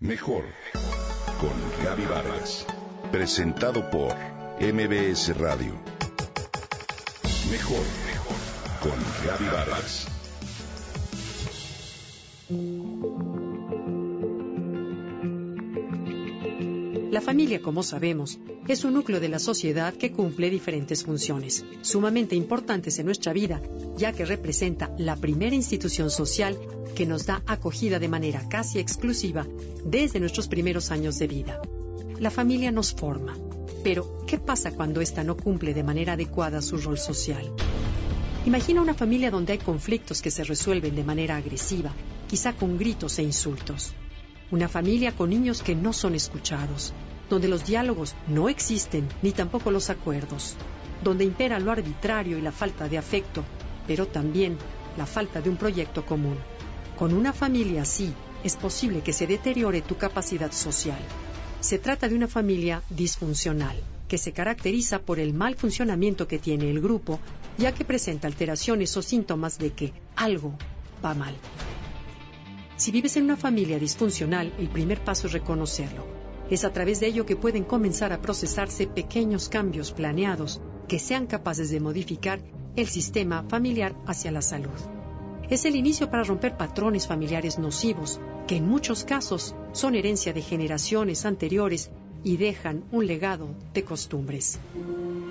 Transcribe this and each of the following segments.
Mejor con Gaby Vargas. Presentado por MBS Radio. Mejor con Gaby Vargas. La familia, como sabemos, es un núcleo de la sociedad que cumple diferentes funciones, sumamente importantes en nuestra vida, ya que representa la primera institución social que nos da acogida de manera casi exclusiva desde nuestros primeros años de vida. La familia nos forma, pero ¿qué pasa cuando ésta no cumple de manera adecuada su rol social? Imagina una familia donde hay conflictos que se resuelven de manera agresiva, quizá con gritos e insultos. Una familia con niños que no son escuchados, donde los diálogos no existen ni tampoco los acuerdos, donde impera lo arbitrario y la falta de afecto, pero también la falta de un proyecto común. Con una familia así, es posible que se deteriore tu capacidad social. Se trata de una familia disfuncional, que se caracteriza por el mal funcionamiento que tiene el grupo, ya que presenta alteraciones o síntomas de que algo va mal. Si vives en una familia disfuncional, el primer paso es reconocerlo. Es a través de ello que pueden comenzar a procesarse pequeños cambios planeados que sean capaces de modificar el sistema familiar hacia la salud. Es el inicio para romper patrones familiares nocivos, que en muchos casos son herencia de generaciones anteriores y dejan un legado de costumbres.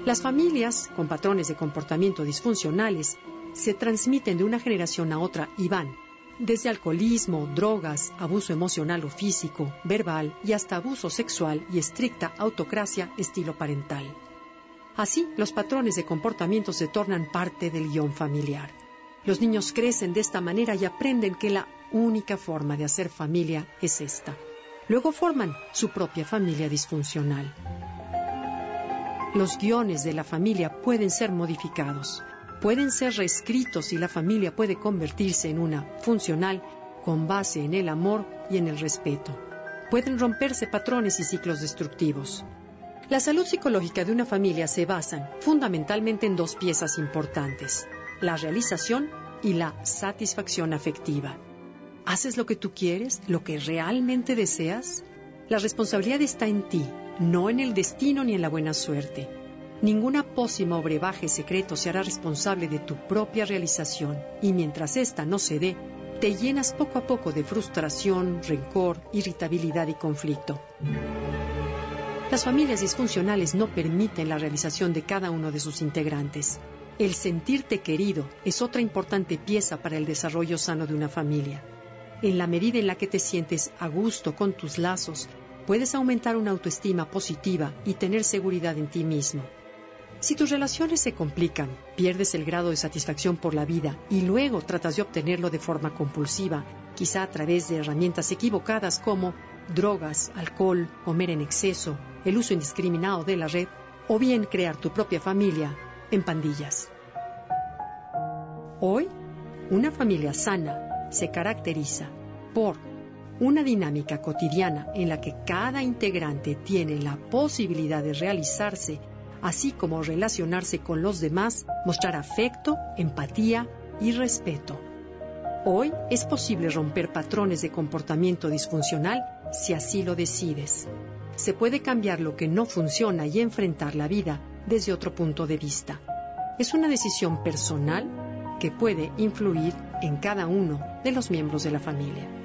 Las familias con patrones de comportamiento disfuncionales se transmiten de una generación a otra y van desde alcoholismo, drogas, abuso emocional o físico, verbal y hasta abuso sexual y estricta autocracia estilo parental. Así, los patrones de comportamiento se tornan parte del guion familiar. Los niños crecen de esta manera y aprenden que la única forma de hacer familia es esta. Luego forman su propia familia disfuncional. Los guiones de la familia pueden ser modificados, pueden ser reescritos y la familia puede convertirse en una funcional con base en el amor y en el respeto. Pueden romperse patrones y ciclos destructivos. La salud psicológica de una familia se basa fundamentalmente en dos piezas importantes, la realización y la satisfacción afectiva. ¿Haces lo que tú quieres, lo que realmente deseas? La responsabilidad está en ti, no en el destino ni en la buena suerte. Ninguna pócima o brebaje secreto se hará responsable de tu propia realización y mientras ésta no se dé, te llenas poco a poco de frustración, rencor, irritabilidad y conflicto. Las familias disfuncionales no permiten la realización de cada uno de sus integrantes. El sentirte querido es otra importante pieza para el desarrollo sano de una familia. En la medida en la que te sientes a gusto con tus lazos, puedes aumentar una autoestima positiva y tener seguridad en ti mismo. Si tus relaciones se complican, pierdes el grado de satisfacción por la vida y luego tratas de obtenerlo de forma compulsiva, quizá a través de herramientas equivocadas como drogas, alcohol, comer en exceso, el uso indiscriminado de la red, o bien crear tu propia familia en pandillas. Hoy, una familia sana se caracteriza por una dinámica cotidiana en la que cada integrante tiene la posibilidad de realizarse así como relacionarse con los demás, mostrar afecto, empatía y respeto. Hoy es posible romper patrones de comportamiento disfuncional si así lo decides. Se puede cambiar lo que no funciona y enfrentar la vida desde otro punto de vista. Es una decisión personal que puede influir en cada uno de los miembros de la familia.